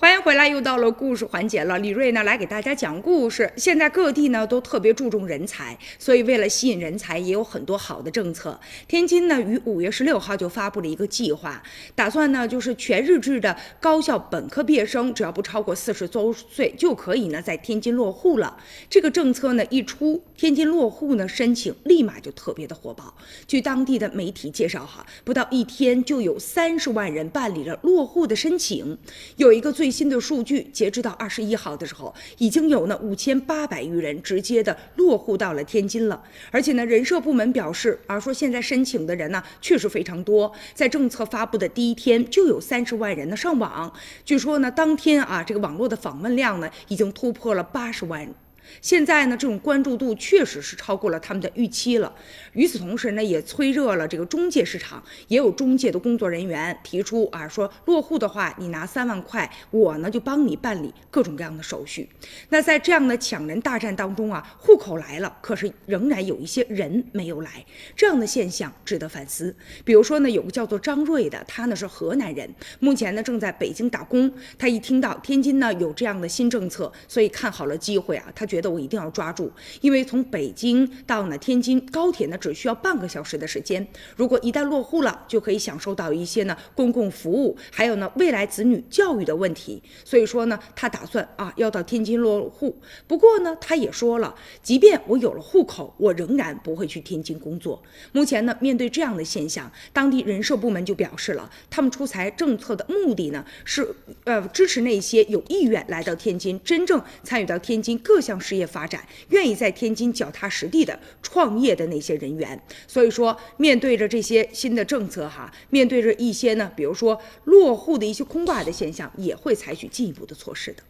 欢迎回来，又到了故事环节了。李瑞呢来给大家讲故事。现在各地呢都特别注重人才，所以为了吸引人才，也有很多好的政策。天津呢于五月十六号就发布了一个计划，打算呢就是全日制的高校本科毕业生只要不超过四十周岁就可以呢在天津落户了。这个政策呢一出，天津落户呢申请立马就特别的火爆。据当地的媒体介绍哈，不到一天就有三十万人办理了落户的申请。有一个最新的数据，截止到二十一号的时候，已经有呢五千八百余人直接的落户到了天津了。而且呢，人社部门表示，啊说现在申请的人呢确实非常多，在政策发布的第一天就有三十万人呢上网。据说呢，当天啊这个网络的访问量呢已经突破了八十万。现在呢，这种关注度确实是超过了他们的预期了。与此同时呢，也催热了这个中介市场，也有中介的工作人员提出啊，说落户的话，你拿三万块，我呢就帮你办理各种各样的手续。那在这样的抢人大战当中啊，户口来了，可是仍然有一些人没有来，这样的现象值得反思。比如说呢，有个叫做张瑞的，他呢是河南人，目前呢正在北京打工。他一听到天津呢有这样的新政策，所以看好了机会啊，他觉得我一定要抓住，因为从北京到呢天津高铁呢只需要半个小时的时间。如果一旦落户了，就可以享受到一些呢公共服务，还有呢未来子女教育的问题。所以说呢，他打算啊要到天津落户。不过呢，他也说了，即便我有了户口，我仍然不会去天津工作。目前呢，面对这样的现象，当地人社部门就表示了，他们出台政策的目的呢是呃支持那些有意愿来到天津，真正参与到天津各项。事业发展，愿意在天津脚踏实地的创业的那些人员，所以说面对着这些新的政策哈，面对着一些呢，比如说落户的一些空挂的现象，也会采取进一步的措施的。